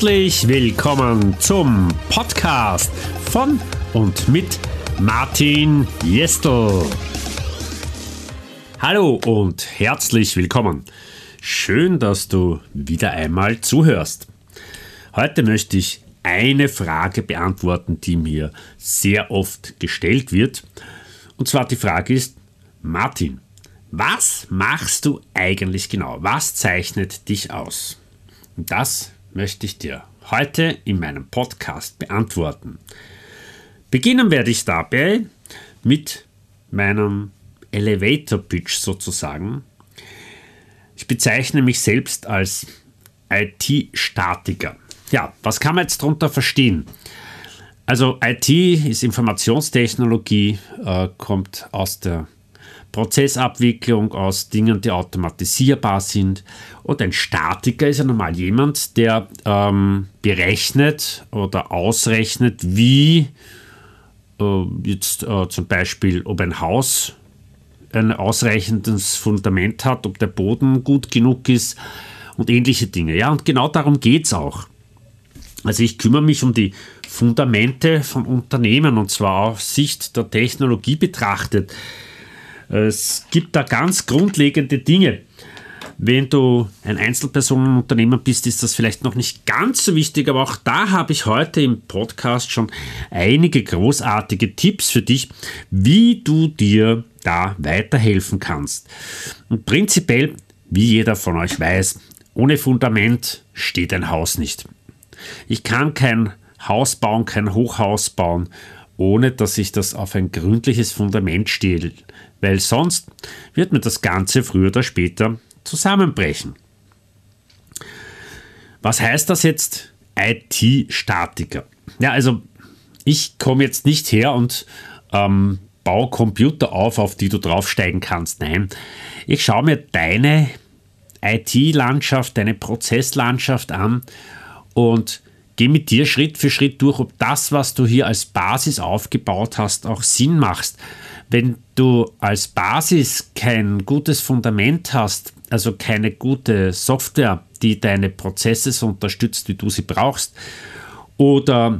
Herzlich willkommen zum Podcast von und mit Martin Jestel. Hallo und herzlich willkommen. Schön, dass du wieder einmal zuhörst. Heute möchte ich eine Frage beantworten, die mir sehr oft gestellt wird. Und zwar die Frage ist, Martin, was machst du eigentlich genau? Was zeichnet dich aus? Und das möchte ich dir heute in meinem Podcast beantworten. Beginnen werde ich dabei mit meinem Elevator Pitch sozusagen. Ich bezeichne mich selbst als IT-Statiker. Ja, was kann man jetzt darunter verstehen? Also IT ist Informationstechnologie, äh, kommt aus der Prozessabwicklung, aus Dingen, die automatisierbar sind. Und ein Statiker ist ja normal jemand, der ähm, berechnet oder ausrechnet, wie äh, jetzt äh, zum Beispiel, ob ein Haus ein ausreichendes Fundament hat, ob der Boden gut genug ist und ähnliche Dinge. Ja, und genau darum geht es auch. Also ich kümmere mich um die Fundamente von Unternehmen und zwar aus Sicht der Technologie betrachtet. Es gibt da ganz grundlegende Dinge. Wenn du ein Einzelpersonenunternehmer bist, ist das vielleicht noch nicht ganz so wichtig, aber auch da habe ich heute im Podcast schon einige großartige Tipps für dich, wie du dir da weiterhelfen kannst. Und prinzipiell, wie jeder von euch weiß, ohne Fundament steht ein Haus nicht. Ich kann kein Haus bauen, kein Hochhaus bauen, ohne dass ich das auf ein gründliches Fundament stehe, weil sonst wird mir das Ganze früher oder später zusammenbrechen. Was heißt das jetzt IT-Statiker? Ja, also ich komme jetzt nicht her und ähm, baue Computer auf, auf die du draufsteigen kannst. Nein, ich schaue mir deine IT-Landschaft, deine Prozesslandschaft an und gehe mit dir Schritt für Schritt durch, ob das, was du hier als Basis aufgebaut hast, auch Sinn macht. Wenn du als Basis kein gutes Fundament hast, also keine gute Software, die deine Prozesse so unterstützt, wie du sie brauchst, oder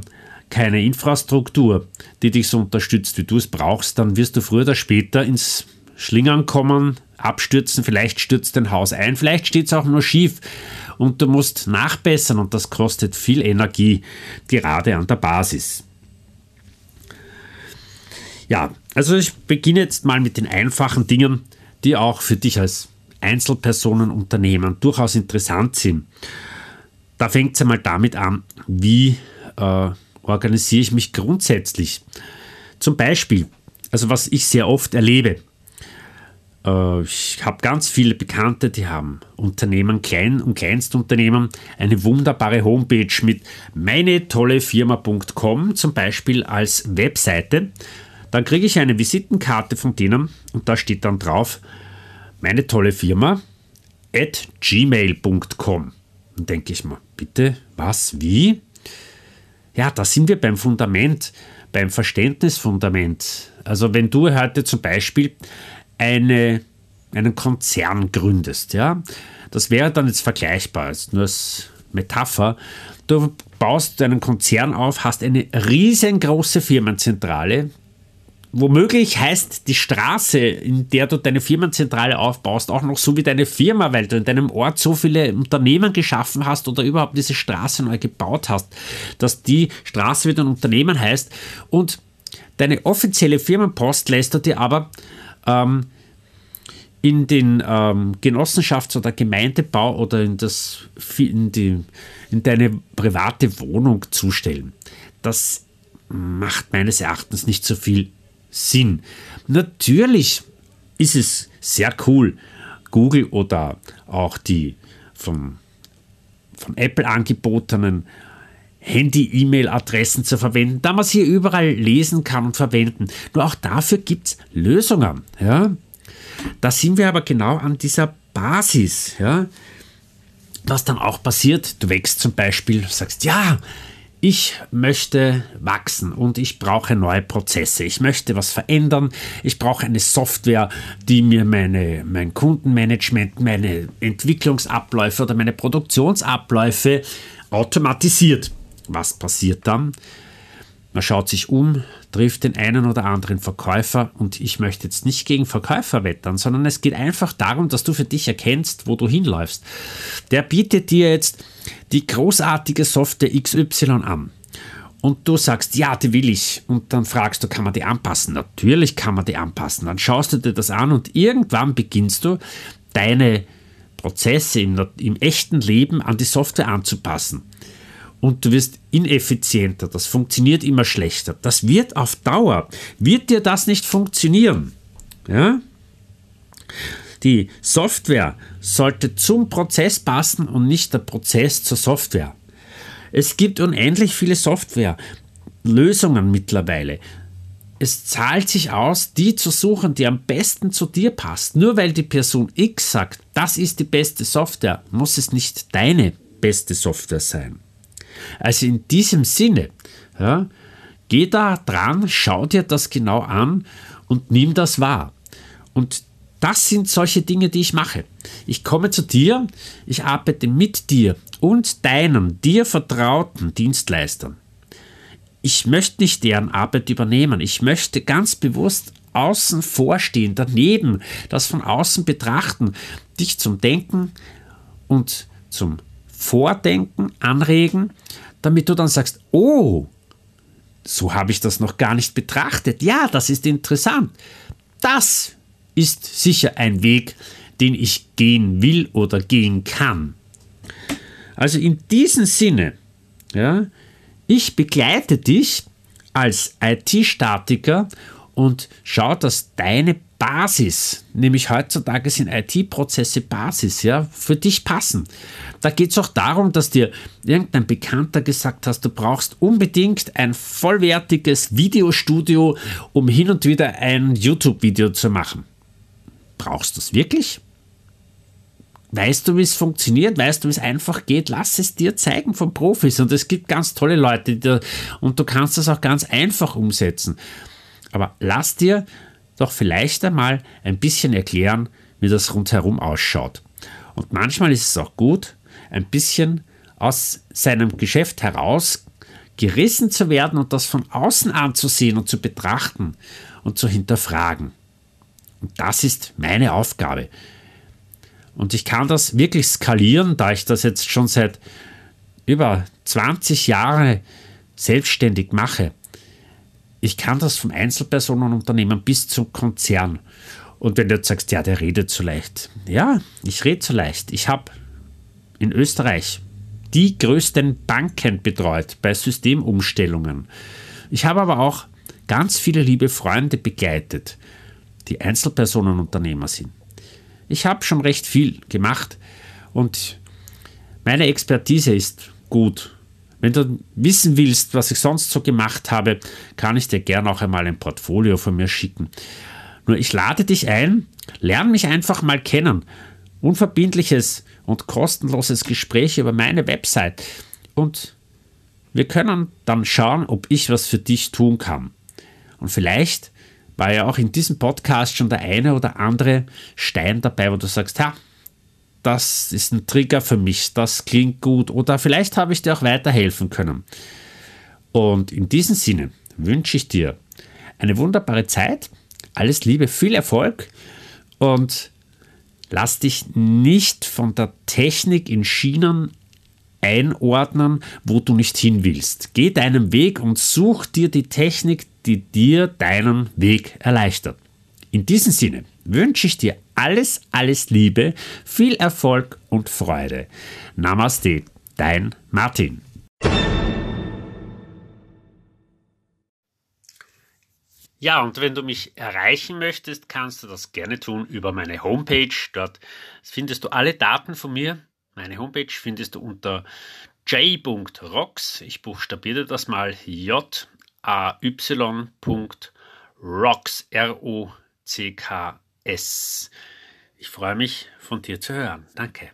keine Infrastruktur, die dich so unterstützt, wie du es brauchst, dann wirst du früher oder später ins Schlingern kommen, abstürzen, vielleicht stürzt dein Haus ein, vielleicht steht es auch nur schief und du musst nachbessern und das kostet viel Energie, gerade an der Basis. Ja, also ich beginne jetzt mal mit den einfachen Dingen, die auch für dich als Einzelpersonenunternehmen durchaus interessant sind. Da fängt es einmal damit an, wie äh, organisiere ich mich grundsätzlich. Zum Beispiel, also was ich sehr oft erlebe, ich habe ganz viele Bekannte, die haben Unternehmen, Klein- und Kleinstunternehmen, eine wunderbare Homepage mit meinetollefirma.com zum Beispiel als Webseite. Dann kriege ich eine Visitenkarte von denen und da steht dann drauf, meine tolle Firma at gmail.com. Und denke ich mal, bitte, was, wie? Ja, da sind wir beim Fundament, beim Verständnisfundament. Also wenn du heute zum Beispiel eine, einen Konzern gründest, ja, das wäre dann jetzt vergleichbar, jetzt nur als Metapher. Du baust einen Konzern auf, hast eine riesengroße Firmenzentrale, Womöglich heißt die Straße, in der du deine Firmenzentrale aufbaust, auch noch so wie deine Firma, weil du in deinem Ort so viele Unternehmen geschaffen hast oder überhaupt diese Straße neu gebaut hast, dass die Straße wieder ein Unternehmen heißt. Und deine offizielle Firmenpost lässt du dir aber ähm, in den ähm, Genossenschafts- oder Gemeindebau oder in, das, in, die, in deine private Wohnung zustellen. Das macht meines Erachtens nicht so viel Sinn. Natürlich ist es sehr cool, Google oder auch die von, von Apple angebotenen Handy-E-Mail-Adressen zu verwenden, da man sie überall lesen kann und verwenden. Nur auch dafür gibt es Lösungen. Ja? Da sind wir aber genau an dieser Basis. Ja? Was dann auch passiert, du wächst zum Beispiel, sagst, ja, ich möchte wachsen und ich brauche neue Prozesse. Ich möchte was verändern. Ich brauche eine Software, die mir meine, mein Kundenmanagement, meine Entwicklungsabläufe oder meine Produktionsabläufe automatisiert. Was passiert dann? Man schaut sich um, trifft den einen oder anderen Verkäufer und ich möchte jetzt nicht gegen Verkäufer wettern, sondern es geht einfach darum, dass du für dich erkennst, wo du hinläufst. Der bietet dir jetzt die großartige Software XY an. Und du sagst, ja, die will ich. Und dann fragst du, kann man die anpassen? Natürlich kann man die anpassen. Dann schaust du dir das an und irgendwann beginnst du, deine Prozesse im, im echten Leben an die Software anzupassen und du wirst ineffizienter, das funktioniert immer schlechter. Das wird auf Dauer, wird dir das nicht funktionieren. Ja? Die Software sollte zum Prozess passen und nicht der Prozess zur Software. Es gibt unendlich viele Softwarelösungen mittlerweile. Es zahlt sich aus, die zu suchen, die am besten zu dir passt. Nur weil die Person X sagt, das ist die beste Software, muss es nicht deine beste Software sein. Also in diesem Sinne, ja, geh da dran, schau dir das genau an und nimm das wahr. Und das sind solche Dinge, die ich mache. Ich komme zu dir, ich arbeite mit dir und deinen, dir vertrauten Dienstleistern. Ich möchte nicht deren Arbeit übernehmen. Ich möchte ganz bewusst außen vorstehen, daneben, das von außen betrachten, dich zum Denken und zum Vordenken anregen, damit du dann sagst, oh, so habe ich das noch gar nicht betrachtet. Ja, das ist interessant. Das ist sicher ein Weg, den ich gehen will oder gehen kann. Also in diesem Sinne, ja, ich begleite dich als IT-Statiker und schau, dass deine Basis, nämlich heutzutage sind IT-Prozesse Basis, ja, für dich passen. Da geht es auch darum, dass dir irgendein Bekannter gesagt hat, du brauchst unbedingt ein vollwertiges Videostudio, um hin und wieder ein YouTube-Video zu machen. Brauchst du es wirklich? Weißt du, wie es funktioniert? Weißt du, wie es einfach geht? Lass es dir zeigen von Profis. Und es gibt ganz tolle Leute, die, und du kannst das auch ganz einfach umsetzen. Aber lass dir doch vielleicht einmal ein bisschen erklären, wie das rundherum ausschaut. Und manchmal ist es auch gut, ein bisschen aus seinem Geschäft heraus gerissen zu werden und das von außen anzusehen und zu betrachten und zu hinterfragen. Und das ist meine Aufgabe. Und ich kann das wirklich skalieren, da ich das jetzt schon seit über 20 Jahren selbstständig mache ich kann das vom Einzelpersonenunternehmen bis zum Konzern. Und wenn du jetzt sagst, ja, der redet zu leicht. Ja, ich rede zu leicht. Ich habe in Österreich die größten Banken betreut bei Systemumstellungen. Ich habe aber auch ganz viele liebe Freunde begleitet, die Einzelpersonenunternehmer sind. Ich habe schon recht viel gemacht und meine Expertise ist gut wenn du wissen willst, was ich sonst so gemacht habe, kann ich dir gerne auch einmal ein Portfolio von mir schicken. Nur ich lade dich ein, lern mich einfach mal kennen. Unverbindliches und kostenloses Gespräch über meine Website. Und wir können dann schauen, ob ich was für dich tun kann. Und vielleicht war ja auch in diesem Podcast schon der eine oder andere Stein dabei, wo du sagst, ha, das ist ein Trigger für mich, das klingt gut oder vielleicht habe ich dir auch weiterhelfen können. Und in diesem Sinne wünsche ich dir eine wunderbare Zeit, alles Liebe, viel Erfolg und lass dich nicht von der Technik in Schienen einordnen, wo du nicht hin willst. Geh deinen Weg und such dir die Technik, die dir deinen Weg erleichtert. In diesem Sinne wünsche ich dir alles, alles Liebe, viel Erfolg und Freude. Namaste, dein Martin. Ja, und wenn du mich erreichen möchtest, kannst du das gerne tun über meine Homepage. Dort findest du alle Daten von mir. Meine Homepage findest du unter j.rocks. Ich buchstabiere das mal j a y.rocks r o c k S. Ich freue mich, von dir zu hören. Danke.